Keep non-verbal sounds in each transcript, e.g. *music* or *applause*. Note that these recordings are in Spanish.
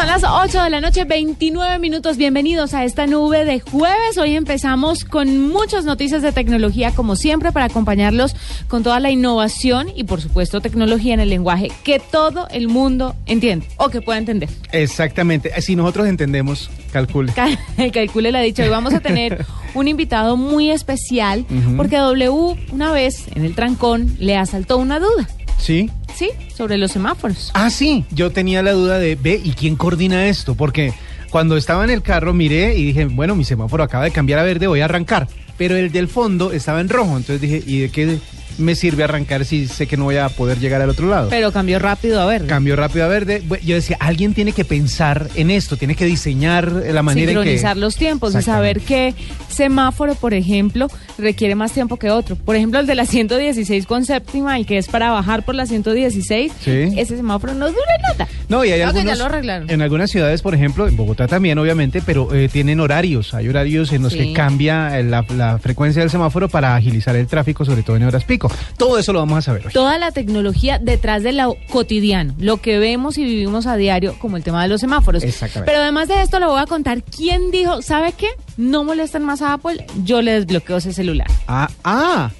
Son las 8 de la noche, 29 minutos. Bienvenidos a esta nube de jueves. Hoy empezamos con muchas noticias de tecnología, como siempre, para acompañarlos con toda la innovación y, por supuesto, tecnología en el lenguaje que todo el mundo entiende o que pueda entender. Exactamente. Si nosotros entendemos, calcule. Cal- *laughs* calcule la dicha. Hoy vamos a tener *laughs* un invitado muy especial porque W una vez en el trancón le asaltó una duda. ¿Sí? ¿Sí? Sobre los semáforos. Ah, sí. Yo tenía la duda de, ve, ¿y quién coordina esto? Porque cuando estaba en el carro miré y dije, bueno, mi semáforo acaba de cambiar a verde, voy a arrancar. Pero el del fondo estaba en rojo. Entonces dije, ¿y de qué me sirve arrancar si sé que no voy a poder llegar al otro lado? Pero cambió rápido a ver. Cambio rápido a verde. Yo decía, alguien tiene que pensar en esto, tiene que diseñar la manera en que... sincronizar los tiempos y saber qué semáforo, por ejemplo, requiere más tiempo que otro. Por ejemplo, el de la 116 con séptima y que es para bajar por la 116, Sí. ese semáforo no dura nada. No, y hay Creo que algunos, ya lo arreglaron. en algunas ciudades, por ejemplo, en Bogotá también, obviamente, pero eh, tienen horarios. Hay horarios en los Sí. que cambia eh, la, la frecuencia del semáforo para agilizar el tráfico, sobre todo en horas pico. Todo eso lo vamos a saber hoy. Toda la tecnología detrás de lo cotidiano, lo que vemos y vivimos a diario, como el tema de los semáforos. Exactamente. Pero además de esto, le voy a contar quién dijo, ¿sabe qué? No molesten más a Apple, yo le desbloqueo ese celular. Ah, ah.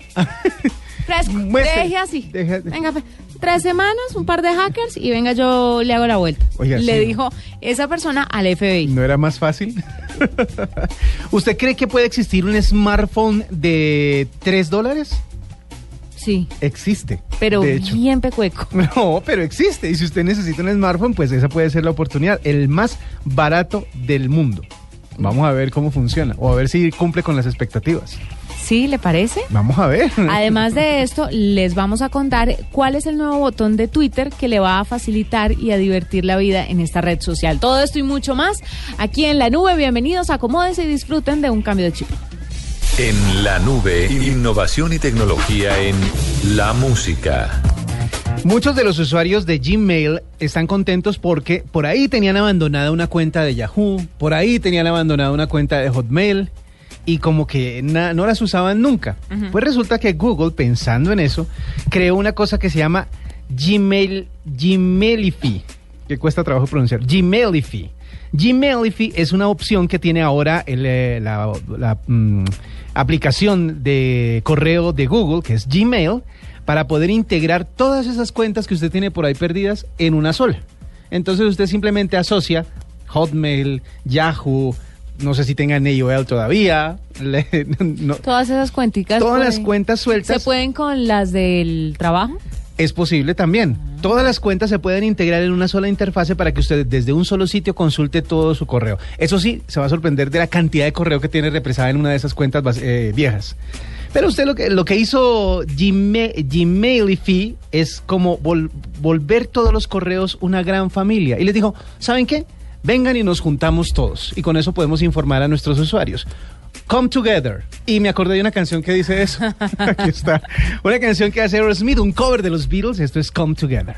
Fresco, *laughs* deje así. Deje- Venga, fe- tres semanas, un par de hackers y venga, yo le hago la vuelta. Oiga, le sí. dijo esa persona al FBI. ¿No era más fácil? *laughs* ¿Usted cree que puede existir un smartphone de 3 dólares? Sí, Existe. pero de hecho. bien pecueco. *laughs* No, pero existe. Y si usted necesita un smartphone, pues esa puede ser la oportunidad. El más barato del mundo. Vamos a ver cómo funciona. O a ver si cumple con las expectativas. ¿Sí, le parece? Vamos a ver. *laughs* Además de esto, les vamos a contar cuál es el nuevo botón de Twitter que le va a facilitar y a divertir la vida en esta red social. Todo esto y mucho más aquí en la nube. Bienvenidos, acomódense y disfruten de un cambio de chip. En la nube, innovación y tecnología en la música. Muchos de los usuarios de Gmail están contentos porque por ahí tenían abandonada una cuenta de Yahoo, por ahí tenían abandonada una cuenta de Hotmail y como que na- no las usaban nunca. Pues resulta que Google, pensando en eso, creó una cosa que se llama Gmail, Gmailify, que cuesta trabajo pronunciar, Gmailify. Gmailify es una opción que tiene ahora el, eh, la, la, mm, aplicación de correo de Google, que es Gmail, para poder integrar todas esas cuentas que usted tiene por ahí perdidas en una sola. Entonces usted simplemente asocia Hotmail, Yahoo, no sé si tengan AOL todavía, *laughs* le- no- Todas esas cuenticas. todas las cuentas sueltas. ¿Se pueden con las del trabajo? Es posible también. Todas las cuentas se pueden integrar en una sola interfase para que usted desde un solo sitio consulte todo su correo. Eso sí, se va a sorprender de la cantidad de correo que tiene represada en una de esas cuentas eh, viejas. Pero usted lo que, lo que hizo Gmail, Gmailify es como vol- volver todos los correos una gran familia. Y les dijo, ¿saben qué? Vengan y nos juntamos todos. Y con eso podemos informar a nuestros usuarios. Come Together. Y me acordé de una canción que dice eso. *laughs* Aquí está. Una canción que hace Aerosmith, un cover de los Beatles. Esto es Come Together.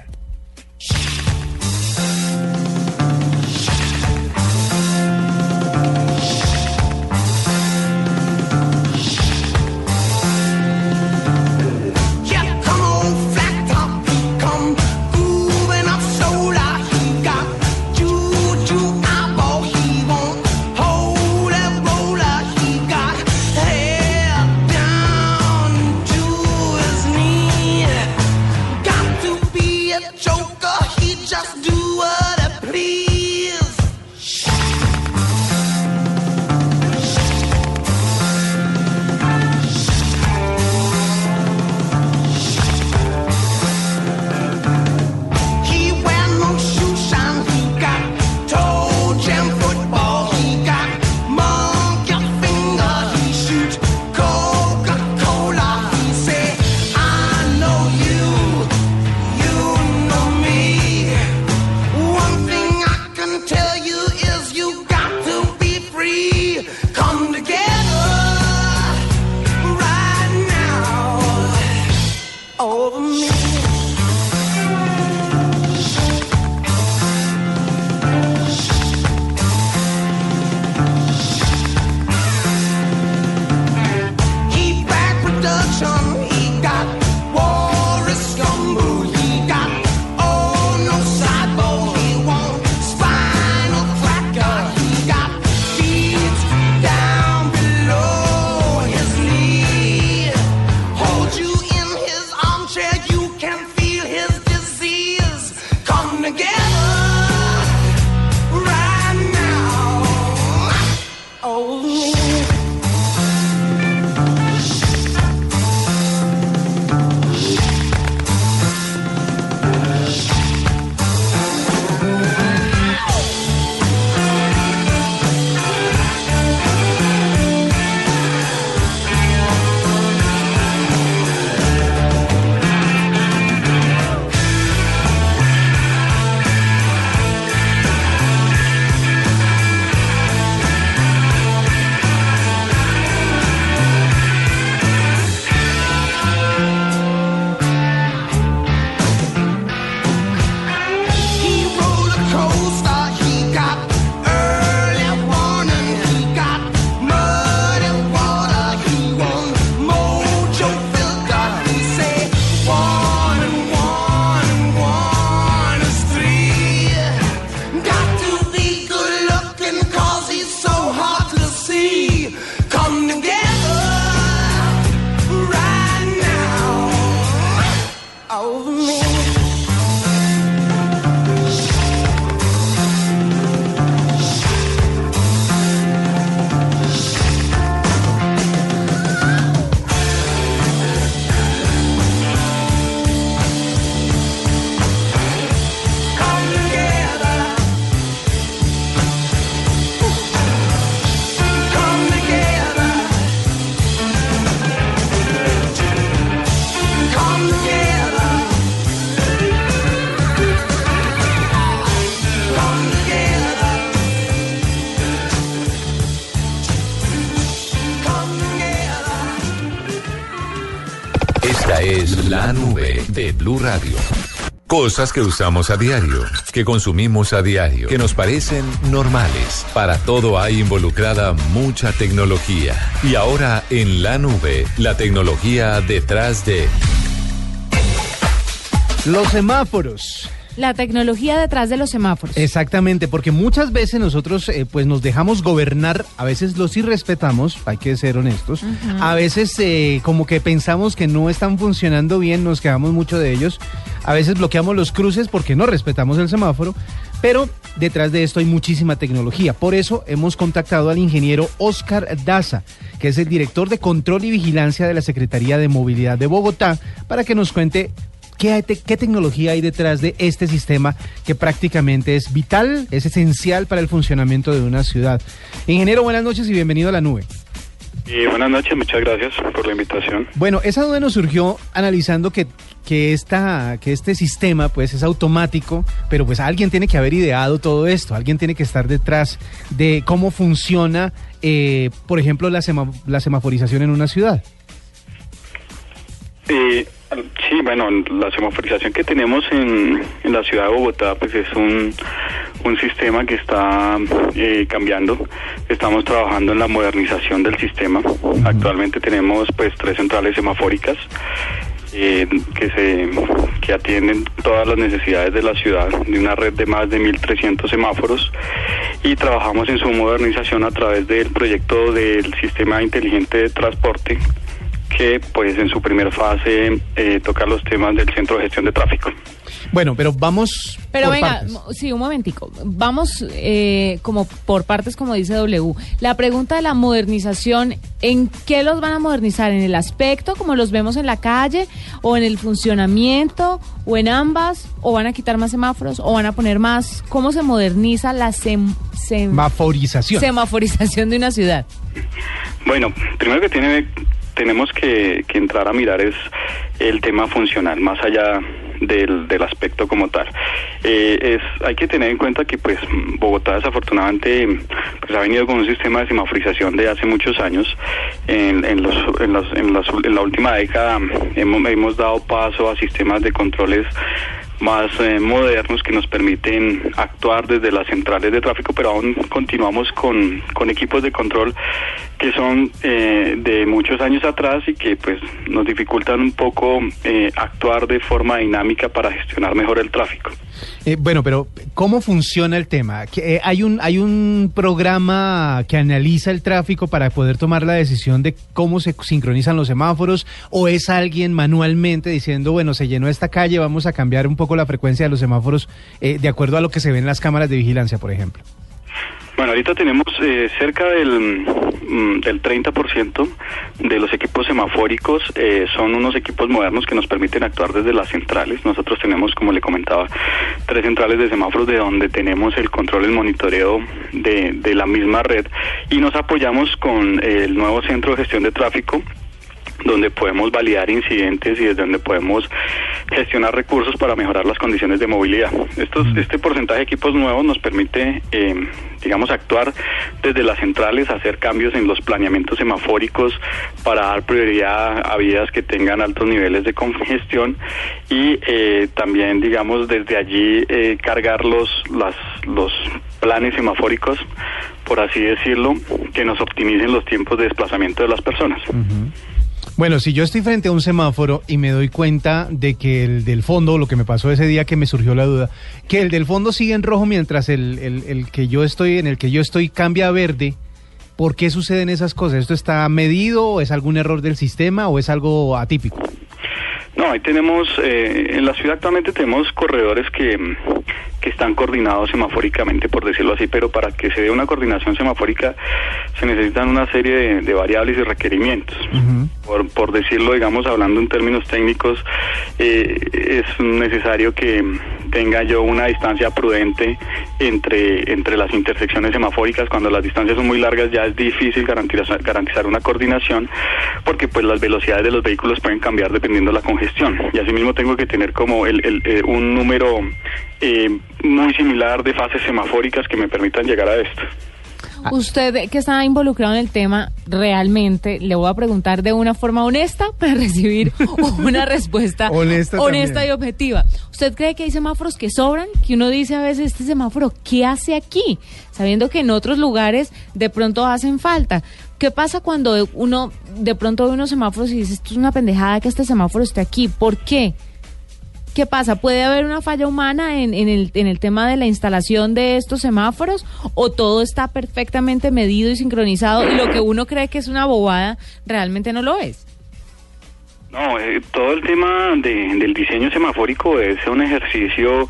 Blue Radio. Cosas que usamos a diario, que consumimos a diario, que nos parecen normales. Para todo hay involucrada mucha tecnología. Y ahora en la nube, la tecnología detrás de... Los semáforos. La tecnología detrás de los semáforos. Exactamente, porque muchas veces nosotros eh, pues nos dejamos gobernar, a veces los irrespetamos, hay que ser honestos, a veces eh, como que pensamos que no están funcionando bien, nos quedamos mucho de ellos, a veces bloqueamos los cruces porque no respetamos el semáforo, pero detrás de esto hay muchísima tecnología. Por eso hemos contactado al ingeniero Oscar Daza, que es el director de control y vigilancia de la Secretaría de Movilidad de Bogotá, para que nos cuente ¿Qué, hay te- qué tecnología hay detrás de este sistema que prácticamente es vital, es esencial para el funcionamiento de una ciudad? Ingeniero, buenas noches y bienvenido a la nube. Y buenas noches, muchas gracias por la invitación. Bueno, esa duda nos surgió analizando que, que, esta, que este sistema pues es automático, pero pues alguien tiene que haber ideado todo esto, alguien tiene que estar detrás de cómo funciona, eh, por ejemplo, la, sema- la semaforización en una ciudad. Eh, sí, bueno, la semaforización que tenemos en, en la ciudad de Bogotá, pues es un, un sistema que está eh, cambiando. Estamos trabajando en la modernización del sistema. Actualmente tenemos pues tres centrales semafóricas. eh, que se que atienden todas las necesidades de la ciudad de una red de más de 1300 semáforos y trabajamos en su modernización a través del proyecto del sistema inteligente de transporte que pues en su primera fase eh, toca los temas del centro de gestión de tráfico. Bueno, pero vamos. Pero por venga, partes. mo- sí, un momentico. Vamos eh, como por partes, como dice W. La pregunta de la modernización, ¿en qué los van a modernizar? ¿En el aspecto, como los vemos en la calle? ¿O en el funcionamiento? ¿O en ambas? ¿O van a quitar más semáforos? ¿O van a poner más? ¿Cómo se moderniza la sem- sem- Semaforización. semaforización de una ciudad? Bueno, primero que tiene, tenemos que, que entrar a mirar es el tema funcional, más allá del, del aspecto como tal. Eh, es, hay que tener en cuenta que pues Bogotá desafortunadamente pues, ha venido con un sistema de semaforización de hace muchos años. En, en, los, en, las- en las- en la última década hemos, hemos dado paso a sistemas de controles más eh, modernos que nos permiten actuar desde las centrales de tráfico, pero aún continuamos con, con equipos de control que son eh, de muchos años atrás y que pues nos dificultan un poco eh, actuar de forma dinámica para gestionar mejor el tráfico. Eh, bueno, pero ¿cómo funciona el tema? ¿Que, eh, ¿Hay un, ¿Hay un programa que analiza el tráfico para poder tomar la decisión de cómo se sincronizan los semáforos? ¿O es alguien manualmente diciendo, bueno, se llenó esta calle, vamos a cambiar un poco la frecuencia de los semáforos eh, de acuerdo a lo que se ve en las cámaras de vigilancia, por ejemplo? Bueno, ahorita tenemos eh, cerca del, mm, del 30% de los equipos semafóricos eh, son unos equipos modernos que nos permiten actuar desde las centrales. Nosotros tenemos, como le comentaba, tres centrales de semáforos de donde tenemos el control, el monitoreo de, de la misma red y nos apoyamos con el nuevo centro de gestión de tráfico donde podemos validar incidentes y desde donde podemos gestionar recursos para mejorar las condiciones de movilidad. Estos, este porcentaje de equipos nuevos nos permite, eh, digamos, actuar desde las centrales, hacer cambios en los planeamientos semafóricos para dar prioridad a vías que tengan altos niveles de congestión y eh, también, digamos, desde allí eh, cargar los, las, los planes semafóricos, por así decirlo, que nos optimicen los tiempos de desplazamiento de las personas. Bueno, si yo estoy frente a un semáforo y me doy cuenta de que el del fondo, lo que me pasó ese día que me surgió la duda, que el del fondo sigue en rojo mientras el, el- el que yo estoy, en el que yo estoy cambia a verde, ¿por qué suceden esas cosas? ¿Esto está medido o es algún error del sistema o es algo atípico? No, ahí tenemos, eh, en la ciudad actualmente tenemos corredores que, que están coordinados semafóricamente, por decirlo así, pero para que se dé una coordinación semafórica se necesitan una serie de, de variables y requerimientos. por, por decirlo, digamos, hablando en términos técnicos, eh, es necesario que tenga yo una distancia prudente entre, entre las intersecciones semafóricas. Cuando las distancias son muy largas ya es difícil garantizar, garantizar una coordinación porque pues las velocidades de los vehículos pueden cambiar dependiendo de la congestión. Y asimismo tengo que tener como el, el, eh, un número eh, muy similar de fases semafóricas que me permitan llegar a esto. Usted que está involucrado en el tema, realmente le voy a preguntar de una forma honesta para *laughs* recibir una *laughs* respuesta Honesta honesta y objetiva. ¿Usted cree que hay semáforos que sobran? Que uno dice a veces, este semáforo, ¿qué hace aquí? Sabiendo que en otros lugares de pronto hacen falta. ¿Qué pasa cuando uno de pronto ve unos semáforos y dice, esto es una pendejada que este semáforo esté aquí? ¿Por qué? ¿Qué pasa? ¿Puede haber una falla humana en, en el, en el tema de la instalación de estos semáforos? ¿O todo está perfectamente medido y sincronizado y lo que uno cree que es una bobada realmente no lo es? No, eh, todo el tema de- del diseño semafórico es un ejercicio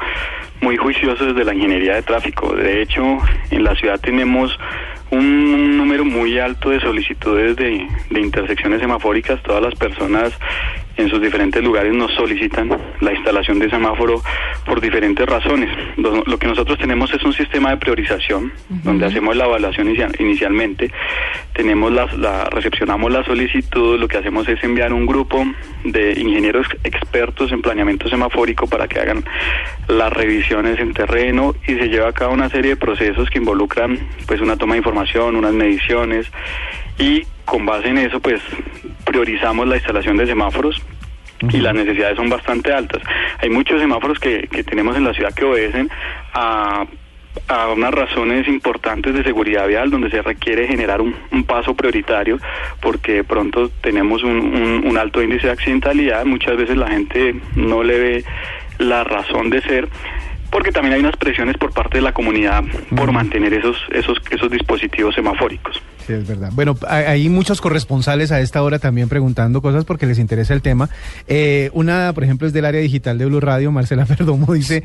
muy juicioso desde la ingeniería de tráfico. De hecho, en la ciudad tenemos un número muy alto de solicitudes de, de intersecciones semafóricas. Todas las personas en sus diferentes lugares nos solicitan la instalación de semáforo por diferentes razones. Lo, que nosotros tenemos es un sistema de priorización donde hacemos la evaluación inicia- inicialmente, tenemos la, la- recepcionamos la solicitud, lo que hacemos es enviar un grupo de ingenieros expertos en planeamiento semafórico para que hagan las revisiones en terreno y se lleva a cabo una serie de procesos que involucran pues una toma de información, unas mediciones y con base en eso pues priorizamos la instalación de semáforos y las necesidades son bastante altas. Hay muchos semáforos que, que tenemos en la ciudad que obedecen a, a unas razones importantes de seguridad vial donde se requiere generar un, un paso prioritario porque de pronto tenemos un, un- un alto índice de accidentalidad, muchas veces la gente no le ve la razón de ser porque también hay unas presiones por parte de la comunidad por mantener esos, esos, esos dispositivos semafóricos. Sí, es verdad. Bueno, hay, hay muchos corresponsales a esta hora también preguntando cosas porque les interesa el tema. Eh, una, por ejemplo, es del área digital de Blue Radio, Marcela *laughs* Perdomo, dice,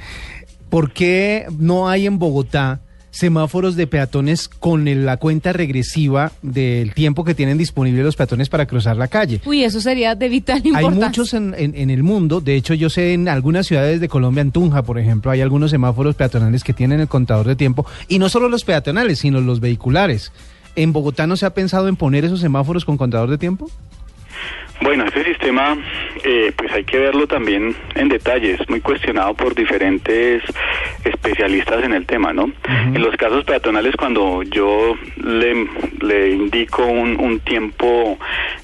¿por qué no hay en Bogotá semáforos de peatones con el- la cuenta regresiva del tiempo que tienen disponible los peatones para cruzar la calle? Uy, eso sería de vital Hay importancia. muchos en, en- en el mundo, de hecho yo sé en algunas ciudades de Colombia, en Tunja por ejemplo, hay algunos semáforos peatonales que tienen el contador de tiempo, y no solo los peatonales, sino los vehiculares. ¿En Bogotá no se ha pensado en poner esos semáforos con contador de tiempo? Bueno, este sistema, eh, pues hay que verlo también en detalle. Es muy cuestionado por diferentes especialistas en el tema, ¿no? En los casos peatonales, cuando yo le, le indico un, un tiempo,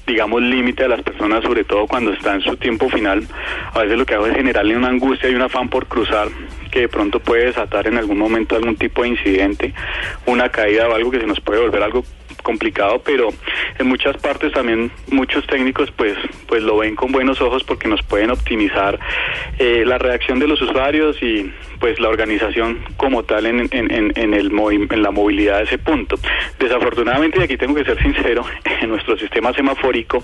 digamos, límite a las personas, sobre todo cuando está en su tiempo final, a veces lo que hago es generarle una angustia y un afán por cruzar que de pronto puede desatar en algún momento algún tipo de incidente, una caída o algo que se nos puede volver algo complicado, pero en muchas partes también muchos técnicos pues pues lo ven con buenos ojos porque nos pueden optimizar eh, la reacción de los usuarios y pues la organización como tal en, en, en, en el movi- en la movilidad de ese punto. Desafortunadamente, y aquí tengo que ser sincero, *laughs* en nuestro sistema semafórico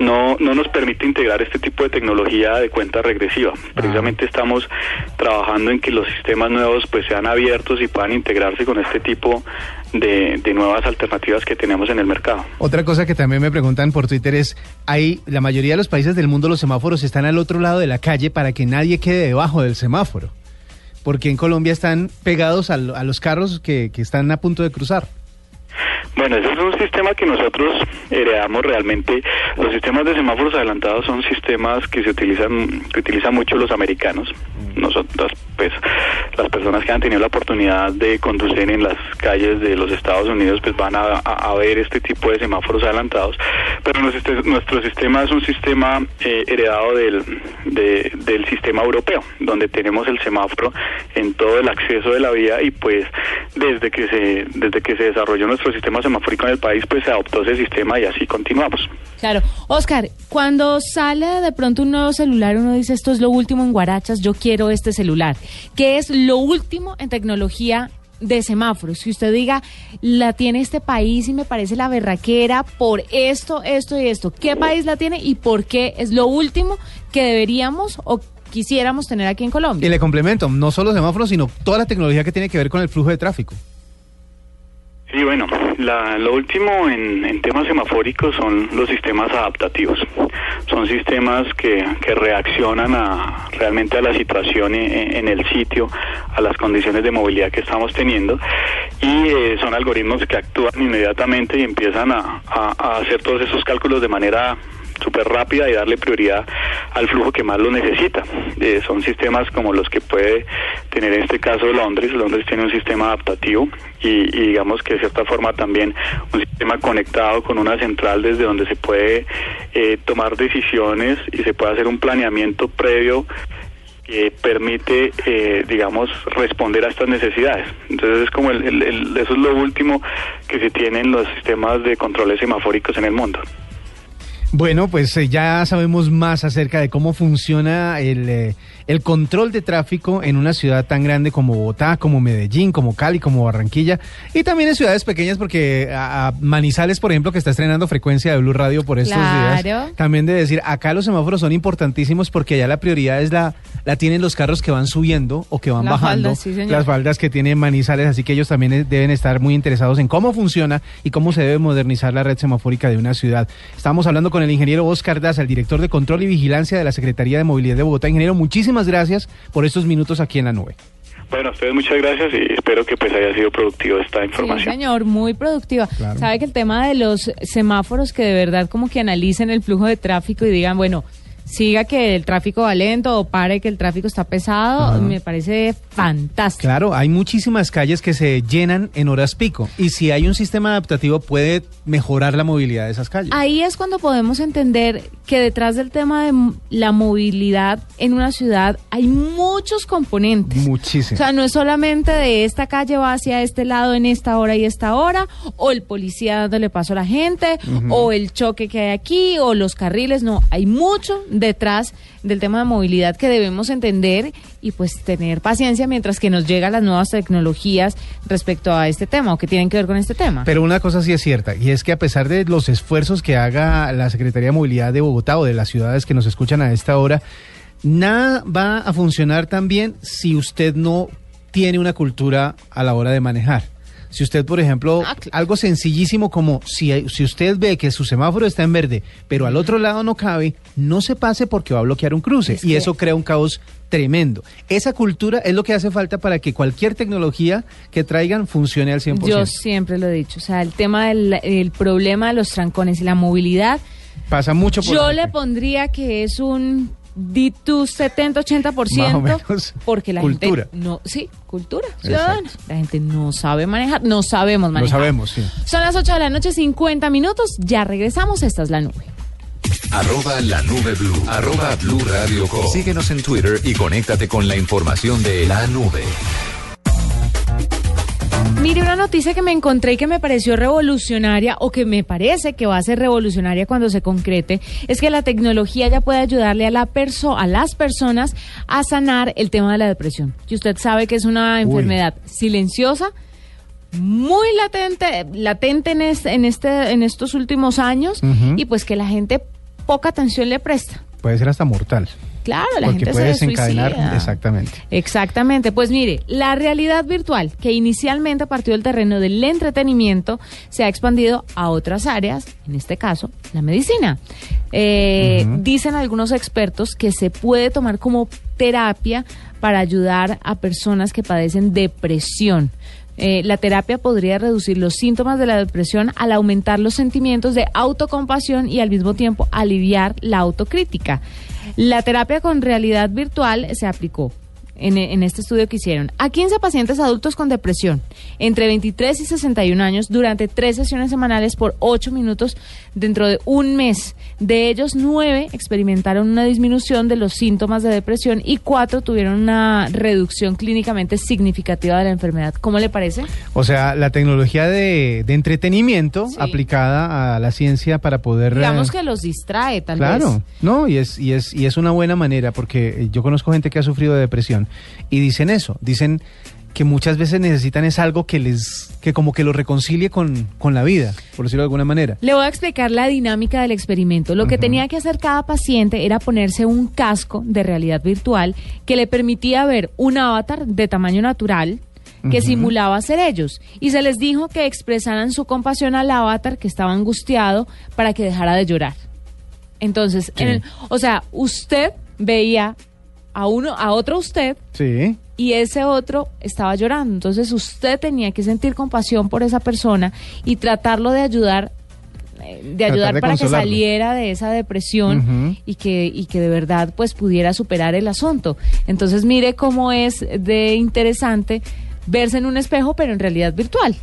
no, no nos permite integrar este tipo de tecnología de cuenta regresiva. Precisamente estamos trabajando en que los sistemas nuevos pues sean abiertos y puedan integrarse con este tipo de, de nuevas alternativas que tenemos en el mercado. Otra cosa que también me preguntan por Twitter es, hay la mayoría de los países del mundo los semáforos están al otro lado de la calle para que nadie quede debajo del semáforo. Porque en Colombia están pegados a, los carros que están a punto de cruzar. Bueno, ese es un sistema que nosotros heredamos realmente. Los sistemas de semáforos adelantados son sistemas que se utilizan, que utilizan mucho los americanos. Nosotros, pues, las personas que han tenido la oportunidad de conducir en las calles de los Estados Unidos, pues van a, a- a ver este tipo de semáforos adelantados. Pero nuestro, nuestro sistema es un sistema eh, heredado del, de- del sistema europeo, donde tenemos el semáforo en todo el acceso de la vía y pues desde que se desde que se desarrolló nuestro sistema semafórico en el país, pues se adoptó ese sistema y así continuamos. Claro. Oscar, cuando sale de pronto un nuevo celular, uno dice, esto es lo último en Guarachas, yo quiero este celular. ¿Qué es lo último en tecnología de semáforos? Que usted diga, la tiene este país y me parece la berraquera por esto, esto y esto. ¿Qué país la tiene y por qué es lo último que deberíamos o quisiéramos tener aquí en Y Colombia? le complemento, no solo semáforos, sino toda la tecnología que tiene que ver con el flujo de tráfico. Sí, bueno, la- lo último en, en temas semafóricos son los sistemas adaptativos. Son sistemas que, que reaccionan a, realmente a la situación en, en el sitio, a las condiciones de movilidad que estamos teniendo y eh, son algoritmos que actúan inmediatamente y empiezan a- a hacer todos esos cálculos de manera súper rápida y darle prioridad al flujo que más lo necesita. Eh, son sistemas como los que puede tener en este caso Londres. Londres tiene un sistema adaptativo y, digamos que de cierta forma también un sistema conectado con una central desde donde se puede eh, tomar decisiones y se puede hacer un planeamiento previo que permite, eh, digamos, responder a estas necesidades. Entonces es como el, el- el- eso es lo último que se tiene en los sistemas de controles semafóricos en el mundo. Bueno, pues eh, ya sabemos más acerca de cómo funciona el, eh, el control de tráfico en una ciudad tan grande como Bogotá, como Medellín, como Cali, como Barranquilla y también en ciudades pequeñas porque a, a Manizales, por ejemplo, que está estrenando frecuencia de Blue Radio por estos Claro. días, también de decir, acá los semáforos son importantísimos porque allá la prioridad es la, la tienen los carros que van subiendo o que van La bajando, falda, sí, señor. las faldas que tiene Manizales, así que ellos también eh, deben estar muy interesados en cómo funciona y cómo se debe modernizar la red semafórica de una ciudad. Estamos hablando con el ingeniero Oscar Daza, el director de Control y Vigilancia de la Secretaría de Movilidad de Bogotá. Ingeniero, muchísimas gracias por estos minutos aquí en la nube. Bueno, a ustedes muchas gracias y espero que pues haya sido productivo esta Sí, información. señor, muy productiva. Claro. Sabe que el tema de los semáforos que de verdad como que analicen el flujo de tráfico y digan, bueno, siga que el tráfico va lento o pare que el tráfico está pesado, Ajá. me parece fantástico. Claro, hay muchísimas calles que se llenan en horas pico y si hay un sistema adaptativo puede mejorar la movilidad de esas calles. Ahí es cuando podemos entender que detrás del tema de la movilidad en una ciudad hay muchos componentes. Muchísimo. O sea, no es solamente de esta calle va hacia este lado en esta hora y esta hora, o el policía dándole paso a la gente, o el choque que hay aquí, o los carriles. No, hay mucho detrás del tema de movilidad que debemos entender y pues tener paciencia mientras que nos llegan las nuevas tecnologías respecto a este tema o que tienen que ver con este tema. Pero una cosa sí es cierta, y es que a pesar de los esfuerzos que haga la Secretaría de Movilidad de Bogotá o de las ciudades que nos escuchan a esta hora, nada va a funcionar tan bien si usted no tiene una cultura a la hora de manejar. Si usted, por ejemplo, Ah, claro. algo sencillísimo como si, si usted ve que su semáforo está en verde, pero al otro lado no cabe, no se pase porque va a bloquear un cruce. Es y que- eso crea un caos tremendo. Esa cultura es lo que hace falta para que cualquier tecnología que traigan funcione al 100%. Yo siempre lo he dicho, o sea, el tema del el problema de los trancones y la movilidad, Pasa mucho por yo le pondría que es un ditu 70-80% Más o menos. porque la Cultura. gente no, sí, cultura ciudadana. La gente no sabe manejar, no sabemos manejar. sabemos, sí. Son las 8 de la noche, 50 minutos, ya regresamos, esta es la nube. Arroba la nube blue. Arroba blue radio com. Síguenos en Twitter y conéctate con la información de la nube. Mire, una noticia que me encontré y que me pareció revolucionaria o que me parece que va a ser revolucionaria cuando se concrete es que la tecnología ya puede ayudarle a, la perso a las personas a sanar el tema de la depresión. Que usted sabe que es una Uy. enfermedad silenciosa, muy latente, latente en, este, en, este, en estos últimos años y pues que la gente poca atención le presta. Puede ser hasta mortal. Claro, la porque gente puede se desencadenar. suicida. Exactamente. Exactamente, pues mire, la realidad virtual, que inicialmente partió del terreno del entretenimiento, se ha expandido a otras áreas, en este caso, la medicina. Eh. Dicen algunos expertos que se puede tomar como terapia para ayudar a personas que padecen depresión. Eh, la terapia podría reducir los síntomas de la depresión al aumentar los sentimientos de autocompasión y al mismo tiempo aliviar la autocrítica. La terapia con realidad virtual se aplicó en, en este estudio que hicieron a 15 pacientes adultos con depresión entre 23 y 61 años durante tres sesiones semanales por 8 minutos dentro de un mes. De ellos, 9 experimentaron una disminución de los síntomas de depresión y 4 tuvieron una reducción clínicamente significativa de la enfermedad. ¿Cómo le parece? O sea, la tecnología de, de entretenimiento Sí. aplicada a la ciencia para poder... Digamos eh, que los distrae, tal Claro, vez. no, y es, y es, y es una buena manera, porque eh, yo conozco gente que ha sufrido de depresión y dicen eso, dicen que muchas veces necesitan es algo que les, que como que lo reconcilie con, con la vida, por decirlo de alguna manera. Le voy a explicar la dinámica del experimento. Lo que tenía que hacer cada paciente era ponerse un casco de realidad virtual que le permitía ver un avatar de tamaño natural que simulaba ser ellos. Y se les dijo que expresaran su compasión al avatar que estaba angustiado para que dejara de llorar. Entonces, en Sí. el- o sea, usted veía a uno, a otro usted Sí, y ese otro estaba llorando. Entonces usted tenía que sentir compasión por esa persona y tratarlo de ayudar eh, de ayudar de para que saliera de esa depresión y que y que de verdad pues pudiera superar el asunto. Entonces mire cómo es de interesante verse en un espejo, pero en realidad virtual.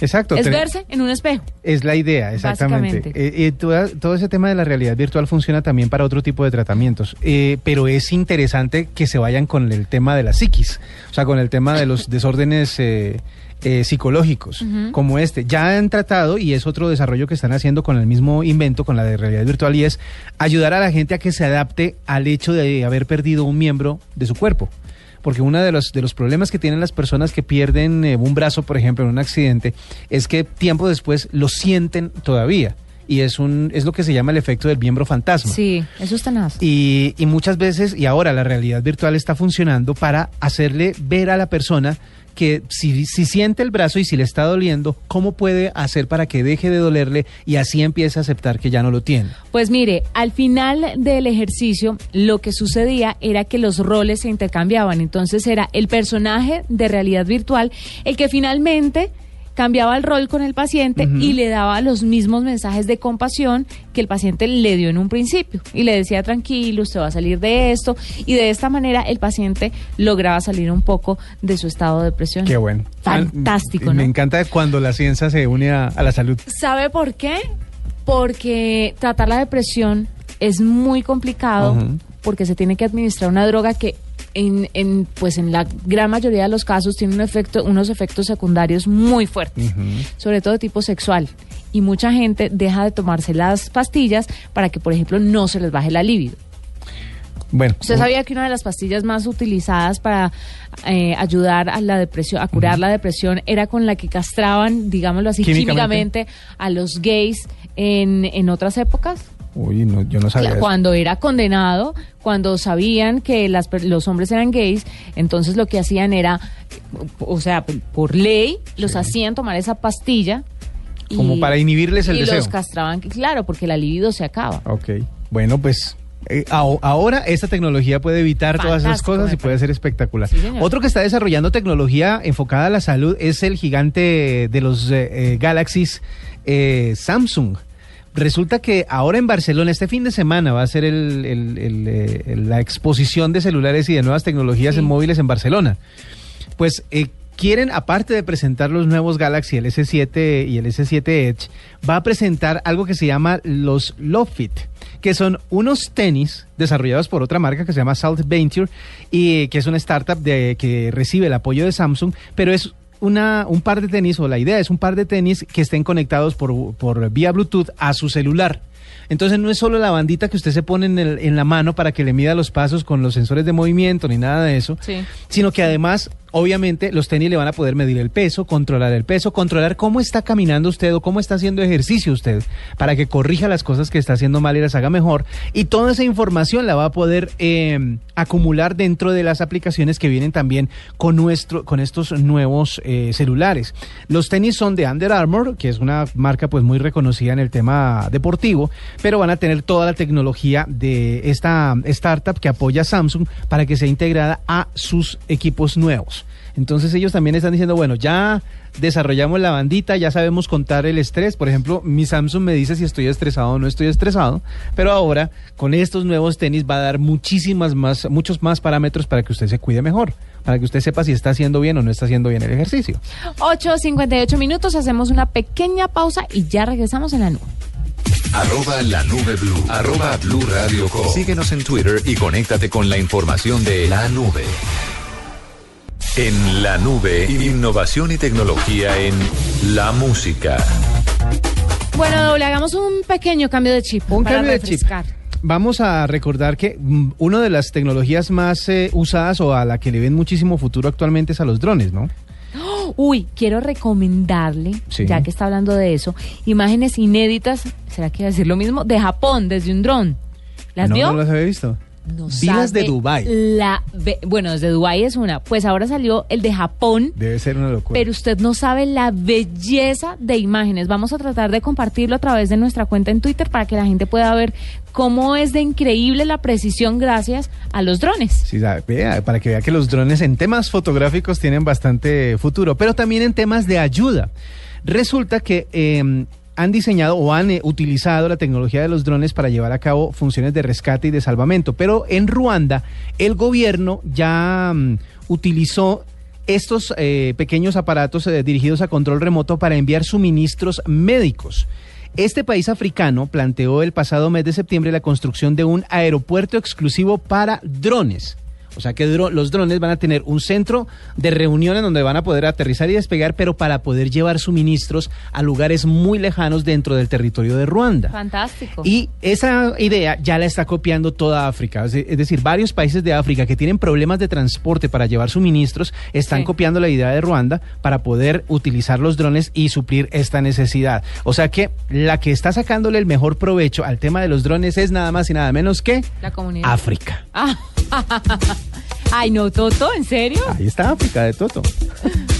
Exacto. Es verse en un espejo. Es la idea, exactamente. Eh, eh, toda- todo ese tema de la realidad virtual funciona también para otro tipo de tratamientos, eh, pero es interesante que se vayan con el tema de la psiquis, o sea, con el tema de los *laughs* desórdenes eh, eh, psicológicos, como este. Ya han tratado, y es otro desarrollo que están haciendo con el mismo invento, con la de realidad virtual, y es ayudar a la gente a que se adapte al hecho de haber perdido un miembro de su cuerpo. Porque uno de los, de los problemas que tienen las personas que pierden eh, un brazo, por ejemplo, en un accidente, es que tiempo después lo sienten todavía. Y es, un, es lo que se llama el efecto del miembro fantasma. Sí, eso es tenaz. Y, y muchas veces, y ahora la realidad virtual está funcionando para hacerle ver a la persona que si, si siente el brazo y si le está doliendo, ¿cómo puede hacer para que deje de dolerle y así empiece a aceptar que ya no lo tiene? Pues mire, al final del ejercicio lo que sucedía era que los roles se intercambiaban. Entonces era el personaje de realidad virtual el que finalmente cambiaba el rol con el paciente y le daba los mismos mensajes de compasión que el paciente le dio en un principio. Y le decía, tranquilo, usted va a salir de esto. Y de esta manera el paciente lograba salir un poco de su estado de depresión. Qué bueno. Fantástico, Ah, Me ¿no? encanta cuando la ciencia se une a, a la salud. ¿Sabe por qué? Porque tratar la depresión es muy complicado porque se tiene que administrar una droga que en, en, pues en la gran mayoría de los casos tiene un efecto, unos efectos secundarios muy fuertes, sobre todo de tipo sexual. Y mucha gente deja de tomarse las pastillas para que, por ejemplo, no se les baje la libido. Bueno, ¿Usted sabía que una de las pastillas más utilizadas para eh, ayudar a la depresión, a curar la depresión, era con la que castraban, digámoslo así, Químicamente. químicamente, a los gays en, en otras épocas? Uy, no, yo no sabía. Cuando era condenado, cuando sabían que las, los hombres eran gays, entonces lo que hacían era, o sea, por ley, los hacían tomar esa pastilla. y- Como para inhibirles el y deseo. los castraban, claro, porque la libido se acaba. Ok, bueno, pues eh, aho- ahora esta tecnología puede evitar todas esas cosas y puede ser espectacular. Sí. Otro que está desarrollando tecnología enfocada a la salud es el gigante de los eh, eh, Galaxies eh, Samsung. Resulta que ahora en Barcelona, este fin de semana, va a ser el- el- el, eh, la exposición de celulares y de nuevas tecnologías Sí. en móviles en Barcelona. Pues eh, quieren, aparte de presentar los nuevos Galaxy, el S7 y el S7 Edge, va a presentar algo que se llama los Love Fit, que son unos tenis desarrollados por otra marca que se llama Salt Venture y que es una startup de, que recibe el apoyo de Samsung, pero es una, un par de tenis, o la idea es un par de tenis que estén conectados por, por vía Bluetooth a su celular. Entonces no es solo la bandita que usted se pone en, el- en la mano para que le mida los pasos con los sensores de movimiento ni nada de eso, Sí. sino que además, obviamente, los tenis le van a poder medir el peso, controlar el peso, controlar cómo está caminando usted o cómo está haciendo ejercicio usted, para que corrija las cosas que está haciendo mal y las haga mejor. Y toda esa información la va a poder eh, acumular dentro de las aplicaciones que vienen también con, nuestro, con estos nuevos eh, celulares. Los tenis son de Under Armour, que es una marca pues muy reconocida en el tema deportivo, pero van a tener toda la tecnología de esta startup que apoya a Samsung para que sea integrada a sus equipos nuevos. Entonces ellos también están diciendo, bueno, ya desarrollamos la bandita, ya sabemos contar el estrés. Por ejemplo, mi Samsung me dice si estoy estresado o no estoy estresado, pero ahora con estos nuevos tenis va a dar muchísimas más, muchos más parámetros para que usted se cuide mejor, para que usted sepa si está haciendo bien o no está haciendo bien el ejercicio. 8.58 minutos, hacemos una pequeña pausa y ya regresamos en la nube. Arroba la nube blue. Arroba blue radio com. Síguenos en Twitter y conéctate con la información de la nube. En la nube, innovación y tecnología en la música. Bueno, doble, hagamos un pequeño cambio de chip Un para cambio de chip. Vamos a recordar que mm, una de las tecnologías más eh, usadas o a la que le ven muchísimo futuro actualmente es a los drones, ¿no? Uy, quiero recomendarle, Sí. ya que está hablando de eso, imágenes inéditas, ¿será que iba a decir lo mismo? De Japón, desde un dron. ¿Las no, vio? no las había visto. No Vi las de Dubái. La bueno, desde Dubái es una. Pues ahora salió el de Japón. Debe ser una locura. Pero usted no sabe la belleza de imágenes. Vamos a tratar de compartirlo a través de nuestra cuenta en Twitter para que la gente pueda ver cómo es de increíble la precisión gracias a los drones. Sí, para que vea que los drones en temas fotográficos tienen bastante futuro, pero también en temas de ayuda. Resulta que eh, han diseñado o han eh, utilizado la tecnología de los drones para llevar a cabo funciones de rescate y de salvamento. Pero en Ruanda, el gobierno ya mm, utilizó estos eh, pequeños aparatos eh, dirigidos a control remoto para enviar suministros médicos. Este país africano planteó el pasado mes de septiembre la construcción de un aeropuerto exclusivo para drones. O sea que dro- los drones van a tener un centro de reuniones donde van a poder aterrizar y despegar, pero para poder llevar suministros a lugares muy lejanos dentro del territorio de Ruanda. Fantástico. Y esa idea ya la está copiando toda África. Es de- es decir, varios países de África que tienen problemas de transporte para llevar suministros están Sí. copiando la idea de Ruanda para poder utilizar los drones y suplir esta necesidad. O sea que la que está sacándole el mejor provecho al tema de los drones es nada más y nada menos que La comunidad. África. Ah, *laughs* Ay, no, Toto, ¿en serio? Ahí está África de Toto. *laughs*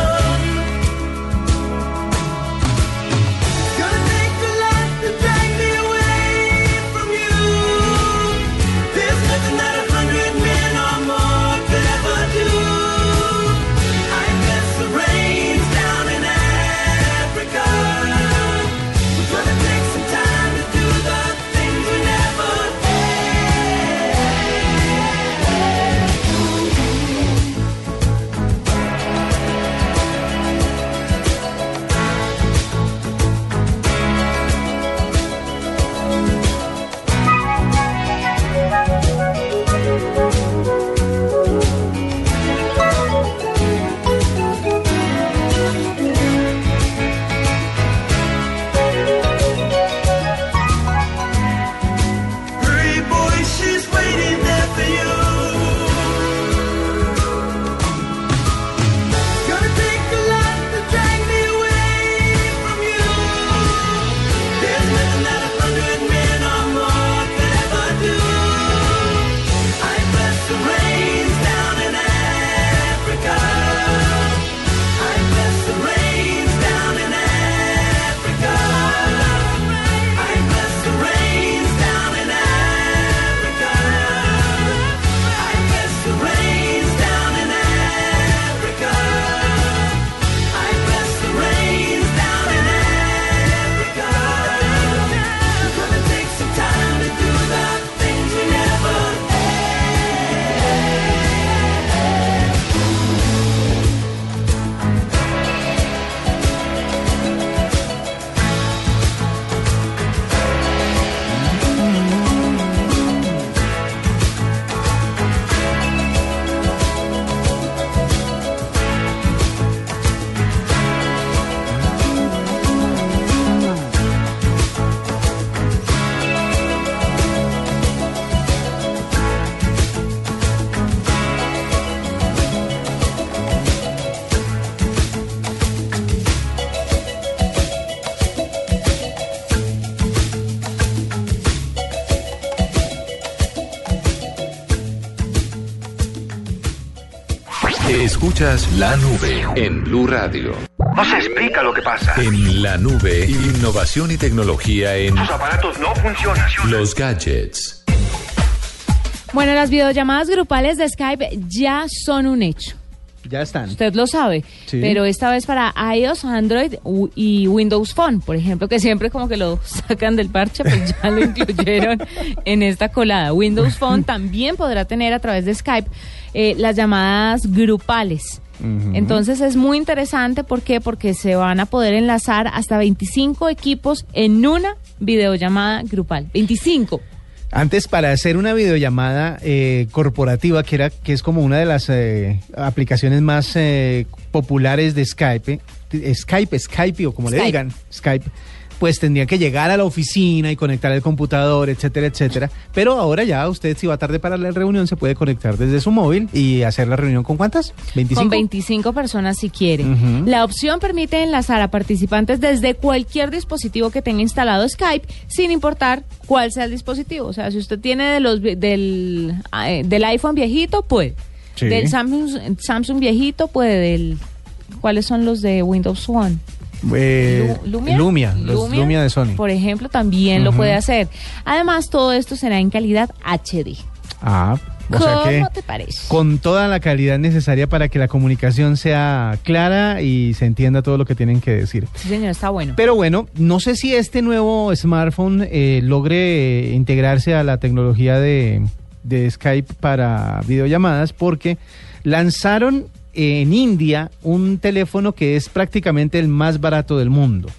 Escuchas la nube en Blue Radio. No se explica lo que pasa. En la nube, innovación y tecnología en Sus aparatos no funcionan. los gadgets. Bueno, las videollamadas grupales de Skype ya son un hecho. Ya están. Usted lo sabe, Sí. pero esta vez para iOS, Android y Windows Phone, por ejemplo, que siempre como que lo *laughs* sacan del parche, pues ya lo *laughs* incluyeron en esta colada. Windows Phone *laughs* también podrá tener a través de Skype eh, las llamadas grupales. Entonces es muy interesante, ¿por qué? Porque se van a poder enlazar hasta 25 equipos en una videollamada grupal. 25. Antes para hacer una videollamada eh, corporativa, que era que es como una de las eh, aplicaciones más eh, populares de Skype, Skype, Skype o como le digan, Skype, pues tendría que llegar a la oficina y conectar el computador, etcétera, etcétera. Pero ahora ya usted si va tarde para la reunión se puede conectar desde su móvil y hacer la reunión con cuántas? 25. Con 25 personas si quiere. La opción permite enlazar a participantes desde cualquier dispositivo que tenga instalado Skype, sin importar cuál sea el dispositivo. O sea, si usted tiene de los, del, eh, del iPhone viejito, puede. Sí. Del Samsung, Samsung viejito, puede. Del, ¿Cuáles son los de Windows One? Eh, Lu- Lumia. Lumia, los Lumia, de Sony. Por ejemplo, también lo puede hacer. Además, todo esto será en calidad HD. Ah, o sea ¿Cómo que te parece? con toda la calidad necesaria para que la comunicación sea clara y se entienda todo lo que tienen que decir. Sí, señor, está bueno. Pero bueno, no sé si este nuevo smartphone eh, logre eh, integrarse a la tecnología de, de Skype para videollamadas porque lanzaron en India un teléfono que es prácticamente el más barato del mundo.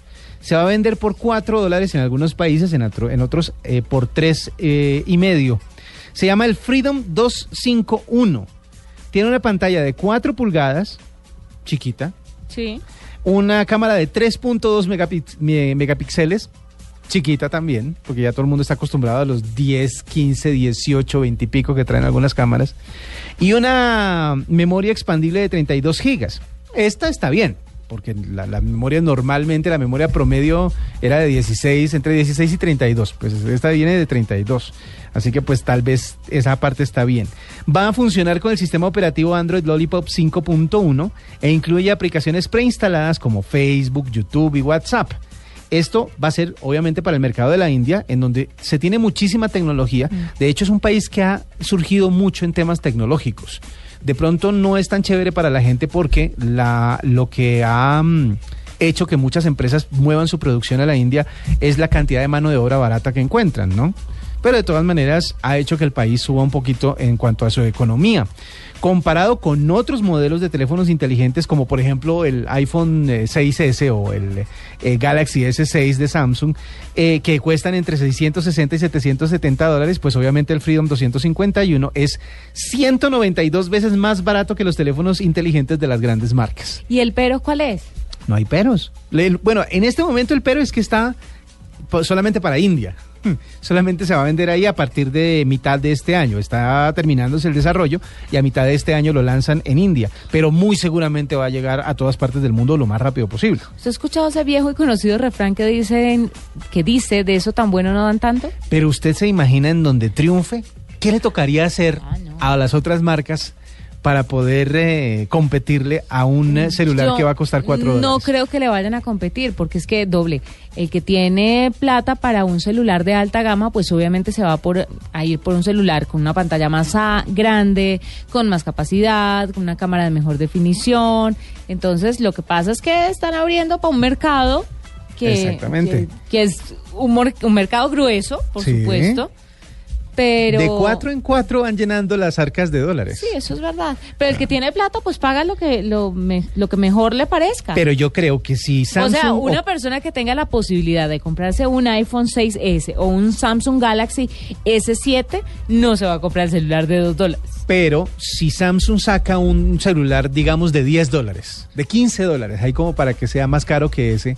Se va a vender por 4 dólares en algunos países, en, otro- en otros eh, por 3 y medio. Se llama el Freedom 251. Tiene una pantalla de 4 pulgadas, chiquita, Sí. una cámara de 3.2 megapix- me- megapíxeles, chiquita también, porque ya todo el mundo está acostumbrado a los 10, 15, 18, 20 y pico que traen algunas cámaras, y una memoria expandible de 32 gigas. Esta está bien, porque la, la memoria normalmente, la memoria promedio era de 16, entre 16 y 32, pues esta viene de 32. Así que pues tal vez esa parte está bien. Va a funcionar con el sistema operativo Android Lollipop 5.1 e incluye aplicaciones preinstaladas como Facebook, YouTube y WhatsApp. Esto va a ser obviamente para el mercado de la India, en donde se tiene muchísima tecnología. De hecho, es un país que ha surgido mucho en temas tecnológicos. De pronto no es tan chévere para la gente porque la, lo que ha mm, hecho que muchas empresas muevan su producción a la India es la cantidad de mano de obra barata que encuentran, ¿no? Pero de todas maneras ha hecho que el país suba un poquito en cuanto a su economía. Comparado con otros modelos de teléfonos inteligentes como por ejemplo el iPhone eh, 6S o el eh, Galaxy S6 de Samsung, eh, que cuestan entre 660 y 770 dólares, pues obviamente el Freedom 251 es 192 veces más barato que los teléfonos inteligentes de las grandes marcas. ¿Y el pero cuál es? No hay peros. Bueno, en este momento el pero es que está po- solamente para India. *laughs* Solamente se va a vender ahí a partir de mitad de este año. Está terminándose el desarrollo y a mitad de este año lo lanzan en India. Pero muy seguramente va a llegar a todas partes del mundo lo más rápido posible. ¿Usted ha escuchado ese viejo y conocido refrán que dice, que dice de eso tan bueno no dan tanto? Pero usted se imagina en donde triunfe, ¿qué le tocaría hacer Ah, no. a las otras marcas para poder eh, competirle a un eh, celular Yo que va a costar 4 dólares? No creo que le vayan a competir, porque es que doble. El que tiene plata para un celular de alta gama, pues obviamente se va por, a ir por un celular con una pantalla más grande, con más capacidad, con una cámara de mejor definición. Entonces, lo que pasa es que están abriendo para un mercado que, Exactamente. que, que es un, un mercado grueso, por Sí. supuesto. Pero De cuatro en cuatro van llenando las arcas de dólares. Sí, eso es verdad. Pero el que tiene plata, pues paga lo que lo, me- lo que mejor le parezca. Pero yo creo que si Samsung... o sea, o- una persona que tenga la posibilidad de comprarse un iPhone 6S o un Samsung Galaxy S7, no se va a comprar el celular de 2 dólares. Pero si Samsung saca un celular, digamos, de 10 dólares, de 15 dólares, ahí como para que sea más caro que ese,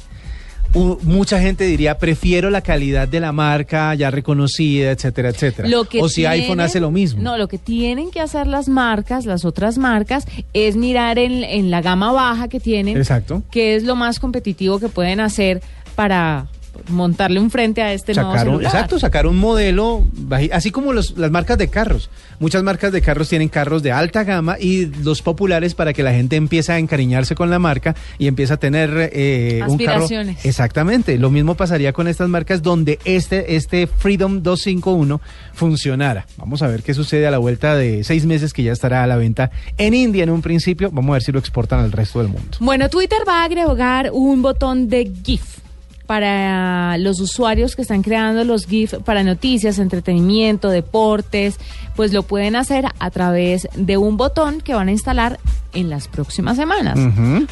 mucha gente diría, prefiero la calidad de la marca ya reconocida, etcétera, etcétera. Lo que o si iPhone hace lo mismo. No, lo que tienen que hacer las marcas, las otras marcas, es mirar en, en la gama baja que tienen, Exacto. qué es lo más competitivo que pueden hacer para, montarle un frente a este nuevo un- celular. exacto, sacar un modelo, así como los- las marcas de carros. Muchas marcas de carros tienen carros de alta gama y los populares para que la gente empiece a encariñarse con la marca y empiece a tener eh, un carro. Aspiraciones. Exactamente, lo mismo pasaría con estas marcas donde este, este Freedom 251 funcionara. Vamos a ver qué sucede a la vuelta de seis meses que ya estará a la venta en India en un principio. Vamos a ver si lo exportan al resto del mundo. Bueno, Twitter va a agregar un botón de GIF para los usuarios que están creando los GIF para noticias, entretenimiento, deportes, pues lo pueden hacer a través de un botón que van a instalar en las próximas semanas.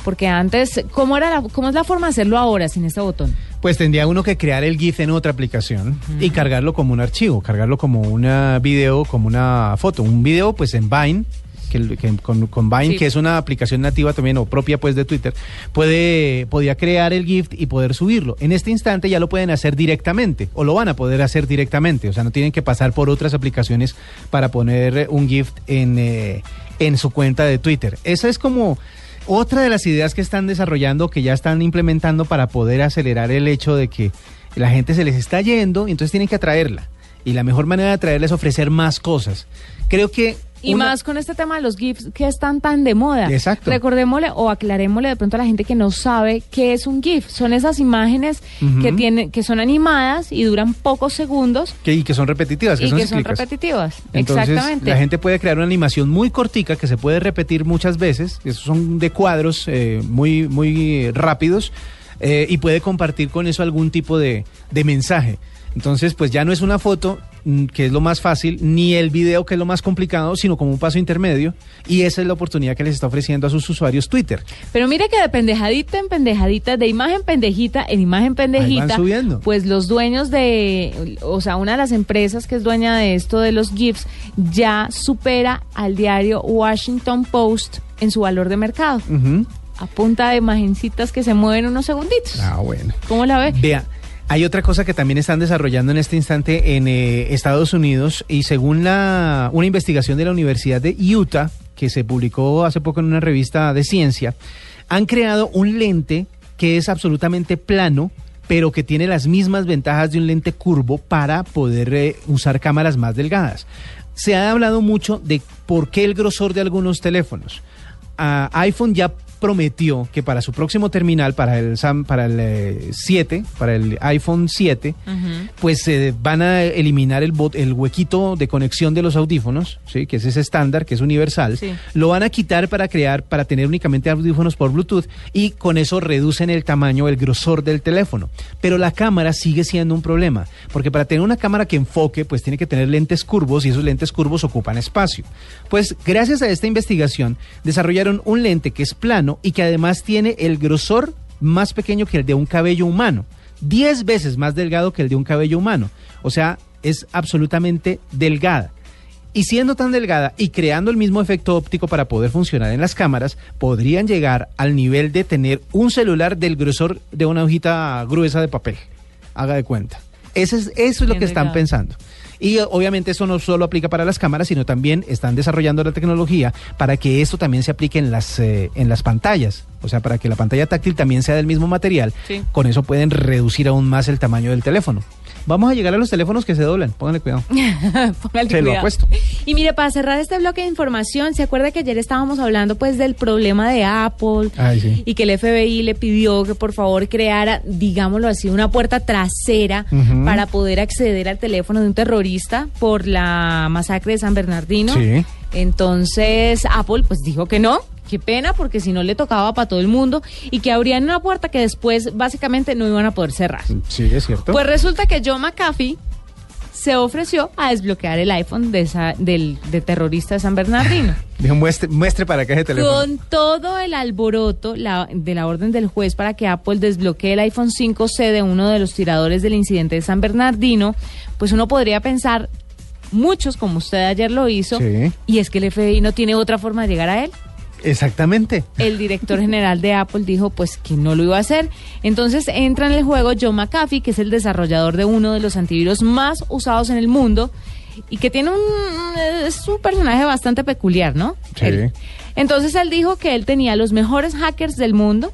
Porque antes, ¿cómo, era la, ¿cómo es la forma de hacerlo ahora sin este botón? Pues tendría uno que crear el GIF en otra aplicación y cargarlo como un archivo, cargarlo como una video, como una foto. Un video pues en Vine, que, que con, con Vine, Sí. que es una aplicación nativa también o propia pues de Twitter, puede, podía crear el GIF y poder subirlo. En este instante ya lo pueden hacer directamente o lo van a poder hacer directamente. O sea, no tienen que pasar por otras aplicaciones para poner eh, un GIF en, eh, en su cuenta de Twitter. Esa es como... Otra de las ideas que están desarrollando, que ya están implementando para poder acelerar el hecho de que la gente se les está yendo y entonces tienen que atraerla. Y la mejor manera de atraerla es ofrecer más cosas. Creo que... Y una- más con este tema de los GIFs que están tan de moda. Exacto. Recordémosle o aclarémosle de pronto a la gente que no sabe qué es un GIF. Son esas imágenes que tienen, que son animadas y duran pocos segundos que, y que son repetitivas, que y son que son repetitivas. Entonces, Exactamente. la gente puede crear una animación muy cortica que se puede repetir muchas veces. Esos son de cuadros eh, muy, muy rápidos eh, y puede compartir con eso algún tipo de, de mensaje. Entonces, pues ya no es una foto, mm, que es lo más fácil, ni el video, que es lo más complicado, sino como un paso intermedio. Y esa es la oportunidad que les está ofreciendo a sus usuarios Twitter. Pero mire que de pendejadita en pendejadita, de imagen pendejita en imagen pendejita, subiendo. pues los dueños de, o sea, una de las empresas que es dueña de esto de los GIFs ya supera al diario Washington Post en su valor de mercado. A punta de imagencitas que se mueven unos segunditos. Ah, bueno. ¿Cómo la ve? Vea, hay otra cosa que también están desarrollando en este instante en eh, Estados Unidos y según la, una investigación de la Universidad de Utah que se publicó hace poco en una revista de ciencia, han creado un lente que es absolutamente plano pero que tiene las mismas ventajas de un lente curvo para poder eh, usar cámaras más delgadas. Se ha hablado mucho de por qué el grosor de algunos teléfonos. Ah, iPhone ya prometió que para su próximo terminal, para el, Sam- para el eh, 7, para el iPhone 7, pues eh, van a eliminar el, bot- el huequito de conexión de los audífonos, ¿sí? que es ese estándar, que es universal. Sí. Lo van a quitar para crear, para tener únicamente audífonos por Bluetooth y con eso reducen el tamaño, el grosor del teléfono. Pero la cámara sigue siendo un problema, porque para tener una cámara que enfoque, pues tiene que tener lentes curvos y esos lentes curvos ocupan espacio. Pues gracias a esta investigación desarrollaron un lente que es plano y que además tiene el grosor más pequeño que el de un cabello humano. 10 veces más delgado que el de un cabello humano. O sea, es absolutamente delgada. Y siendo tan delgada y creando el mismo efecto óptico para poder funcionar en las cámaras, podrían llegar al nivel de tener un celular del grosor de una hojita gruesa de papel. Haga de cuenta. Eso es, eso es lo que están pensando. Y eh, obviamente eso no solo aplica para las cámaras, sino también están desarrollando la tecnología para que esto también se aplique en las, eh, en las pantallas. O sea, para que la pantalla táctil también sea del mismo material. Sí. Con eso pueden reducir aún más el tamaño del teléfono. Vamos a llegar a los teléfonos que se doblan. Pónganle cuidado. *laughs* Póngale Se lo cuidado. apuesto. Y mire, para cerrar este bloque de información, ¿se acuerda que ayer estábamos hablando pues del problema de Apple Ay, sí. y que el FBI le pidió que por favor creara, digámoslo así, una puerta trasera para poder acceder al teléfono de un terrorista por la masacre de San Bernardino? Sí. Entonces Apple pues dijo que no. Qué pena, porque si no le tocaba para todo el mundo y que abrían una puerta que después básicamente no iban a poder cerrar. Sí, es cierto. Pues resulta que Joe McAfee se ofreció a desbloquear el iPhone de esa, del de terrorista de San Bernardino. *laughs* Dijo, muestre, muestre para qué ese teléfono. Con todo el alboroto la- de la orden del juez para que Apple desbloquee el iPhone 5C de uno de los tiradores del incidente de San Bernardino, pues uno podría pensar, muchos como usted ayer lo hizo, Sí. y es que el FBI no tiene otra forma de llegar a él. Exactamente. El director general de Apple dijo pues que no lo iba a hacer. Entonces entra en el juego Joe McAfee, que es el desarrollador de uno de los antivirus más usados en el mundo y que tiene un es un personaje bastante peculiar, ¿no? Sí. Él. Entonces él dijo que él tenía los mejores hackers del mundo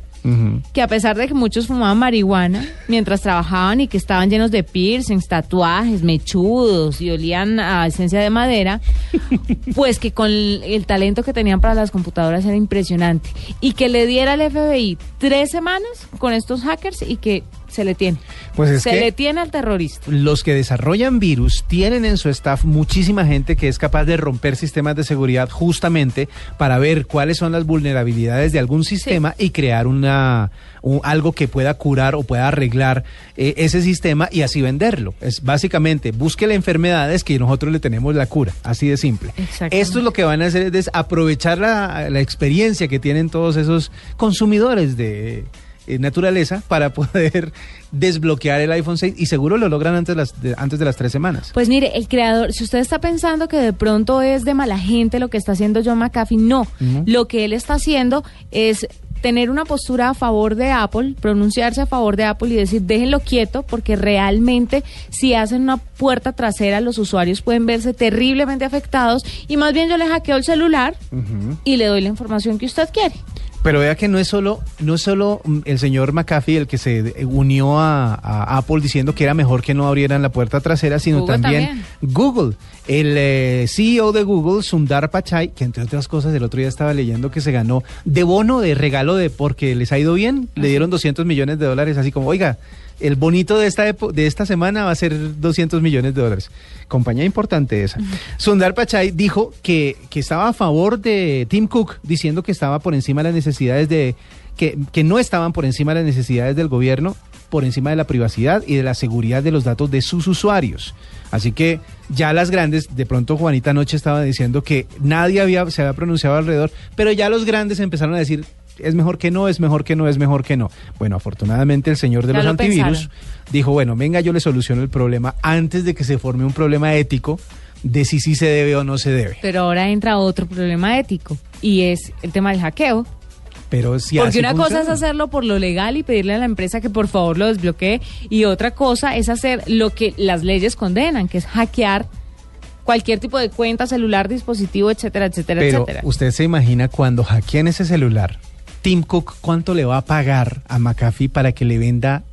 Que a pesar de que muchos fumaban marihuana mientras trabajaban y que estaban llenos de piercings, tatuajes, mechudos y olían a esencia de madera, *laughs* pues que con el talento que tenían para las computadoras era impresionante. Y que le diera al FBI tres semanas con estos hackers y que se le tiene. Pues es se que le tiene al terrorista. los que desarrollan virus tienen en su staff muchísima gente que es capaz de romper sistemas de seguridad justamente para ver cuáles son las vulnerabilidades de algún sistema y crear una un- algo que pueda curar o pueda arreglar eh, ese sistema y así venderlo. Es básicamente busque las enfermedades que nosotros le tenemos la cura, así de simple. Esto es lo que van a hacer es aprovechar la, la experiencia que tienen todos esos consumidores de eh, naturaleza para *laughs* poder desbloquear el iPhone 6 y seguro lo logran antes de las, de, antes de las tres semanas. Pues mire, el creador, si usted está pensando que de pronto es de mala gente lo que está haciendo John McAfee, no. Lo que él está haciendo es tener una postura a favor de Apple, pronunciarse a favor de Apple y decir déjenlo quieto porque realmente si hacen una puerta trasera los usuarios pueden verse terriblemente afectados y más bien yo le hackeo el celular y le doy la información que usted quiere. Pero vea que no es solo, no es solo mm, el señor McAfee el que se eh, unió a, a Apple diciendo que era mejor que no abrieran la puerta trasera, sino Google también, también. Google. El eh, CEO de Google, Sundar Pichai, que entre otras cosas el otro día estaba leyendo que se ganó de bono, de regalo de porque les ha ido bien, le dieron 200 millones de dólares, así como, oiga, el bonito de esta, de esta semana va a ser 200 millones de dólares. Compañía importante esa. Sundar Pichai dijo que, que estaba a favor de Tim Cook, diciendo que estaba por encima de las necesidades de... Que, que no estaban por encima de las necesidades del gobierno, por encima de la privacidad y de la seguridad de los datos de sus usuarios. Así que ya las grandes, de pronto Juanita anoche estaba diciendo que nadie había, se había pronunciado alrededor, pero ya los grandes empezaron a decir, es mejor que no, es mejor que no, es mejor que no. Bueno, afortunadamente el señor de Ya los lo antivirus pensaron. dijo, bueno, venga, yo le soluciono el problema antes de que se forme un problema ético de si sí se debe o no se debe. Pero ahora entra otro problema ético y es el tema del hackeo. Pero si Porque una cosa es hacerlo por lo legal y pedirle a la empresa que por favor lo desbloquee y otra cosa es hacer lo que las leyes condenan, que es hackear cualquier tipo de cuenta, celular, dispositivo, etcétera, etcétera, Pero etcétera. usted se imagina cuando hackeen ese celular, Tim Cook, ¿cuánto le va a pagar a McAfee para que le venda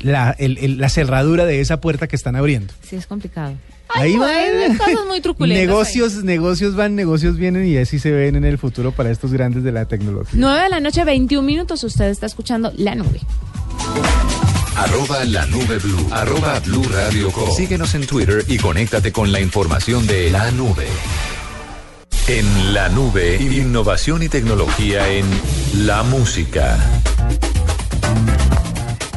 la, el- el- la cerradura de esa puerta que están abriendo? Sí, es complicado. Ahí Ay, van. hay cosas muy truculentas. Negocios, negocios van, negocios vienen y así se ven en el futuro para estos grandes de la tecnología. 9 de la noche, 21 minutos. Usted está escuchando La Nube. Arroba la nube blue. Arroba blue radio com. Síguenos en Twitter y conéctate con la información de la nube. En la nube, innovación y tecnología en la música.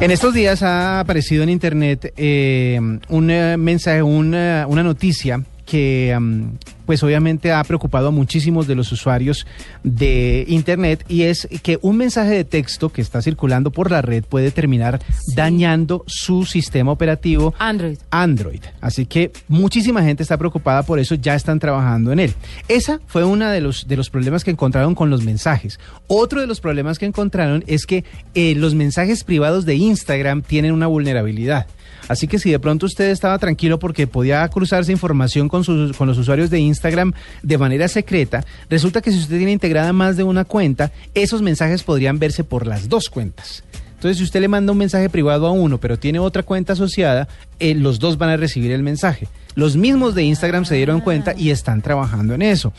En estos días ha aparecido en internet eh, un eh, mensaje, una, una noticia que mm, pues obviamente ha preocupado a muchísimos de los usuarios de internet y es que un mensaje de texto que está circulando por la red puede terminar dañando su sistema operativo Android. Android. Así que muchísima gente está preocupada por eso, ya están trabajando en él. Esa fue uno de los, de los problemas que encontraron con los mensajes. Otro de los problemas que encontraron es que eh, los mensajes privados de Instagram tienen una vulnerabilidad. Así que si de pronto usted estaba tranquilo porque podía cruzarse información con, sus, con los usuarios de Instagram de manera secreta, resulta que si usted tiene integrada más de una cuenta, esos mensajes podrían verse por las dos cuentas. Entonces, si usted le manda un mensaje privado a uno, pero tiene otra cuenta asociada, eh, los dos van a recibir el mensaje. Los mismos de Instagram se dieron cuenta y están trabajando en eso.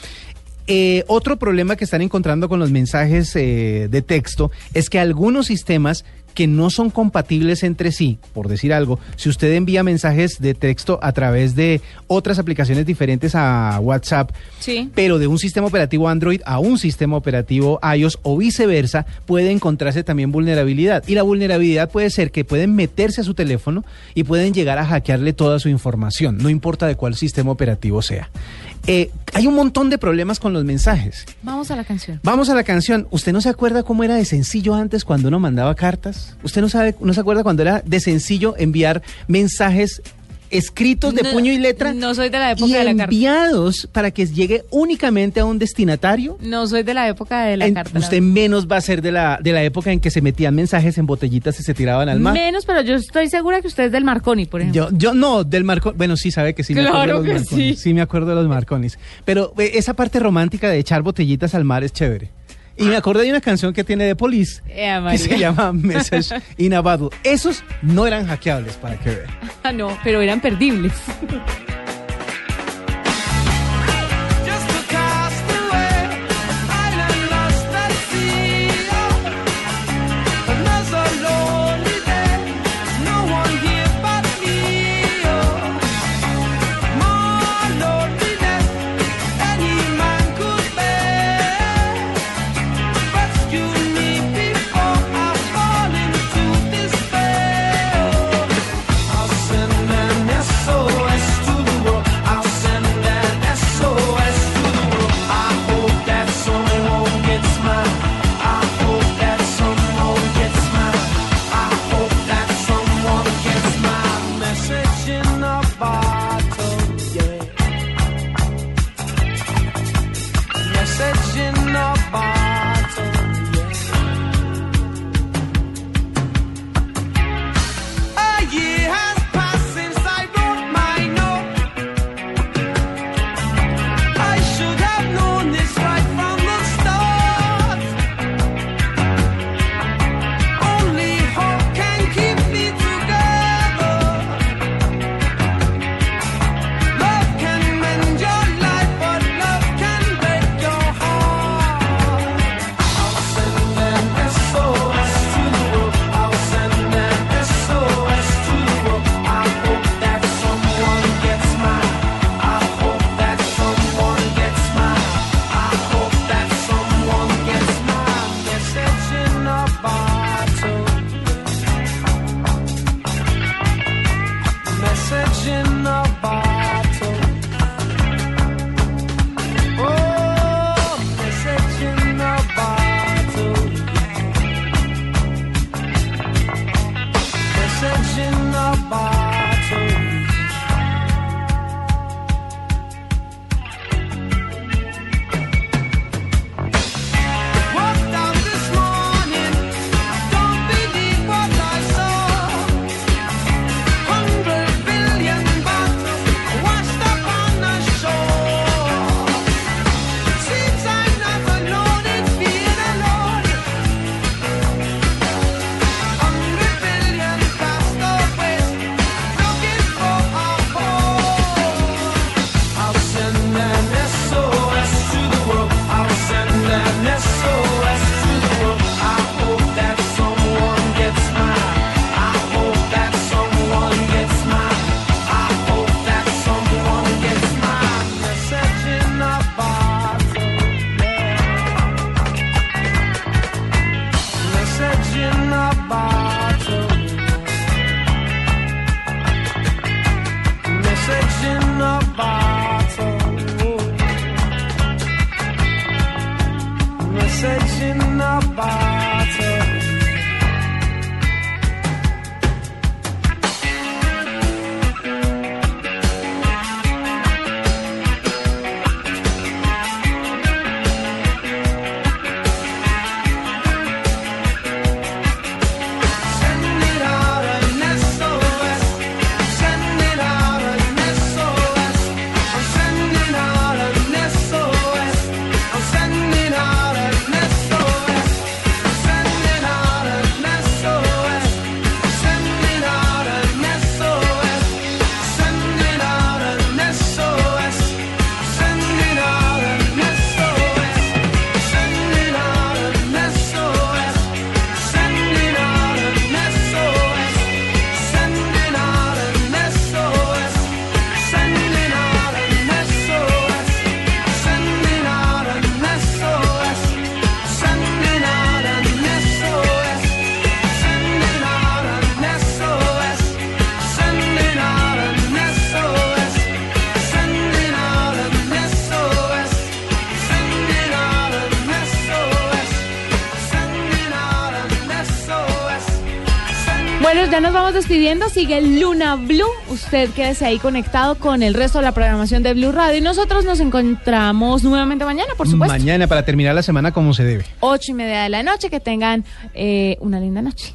Eh, otro problema que están encontrando con los mensajes eh, de texto es que algunos sistemas que no son compatibles entre sí, por decir algo, si usted envía mensajes de texto a través de otras aplicaciones diferentes a WhatsApp, Sí. pero de un sistema operativo Android a un sistema operativo iOS o viceversa, puede encontrarse también vulnerabilidad. Y la vulnerabilidad puede ser que pueden meterse a su teléfono y pueden llegar a hackearle toda su información, no importa de cuál sistema operativo sea. Eh, hay un montón de problemas con los mensajes. Vamos a la canción. Vamos a la canción. ¿Usted no se acuerda cómo era de sencillo antes cuando uno mandaba cartas? ¿Usted no sabe, no se acuerda cuando era de sencillo enviar mensajes escritos de No, puño y letra no soy de la época y de la carta. enviados para que llegue únicamente a un destinatario? No soy de la época de la En- carta. usted menos va a ser de la, de la época en que se metían mensajes en botellitas y se tiraban al mar. Menos, pero yo estoy segura que usted es del Marconi, por ejemplo. Yo, yo no, del Marconi. Bueno, sí sabe que sí me Claro acuerdo de que los Marconis. sí. Sí me acuerdo de los Marconis. Pero eh, esa parte romántica de echar botellitas al mar es chévere. Y me acordé de una canción que tiene de Police eh, que se *laughs* llama *laughs* Message in a Esos no eran hackeables, para que vean. Ah, no, pero eran perdibles. *laughs* section of sigue Luna Blue. Usted quédese ahí conectado con el resto de la programación de Blue Radio. Y nosotros nos encontramos nuevamente mañana, por supuesto. Mañana para terminar la semana como se debe. Ocho y media de la noche. Que tengan eh, una linda noche.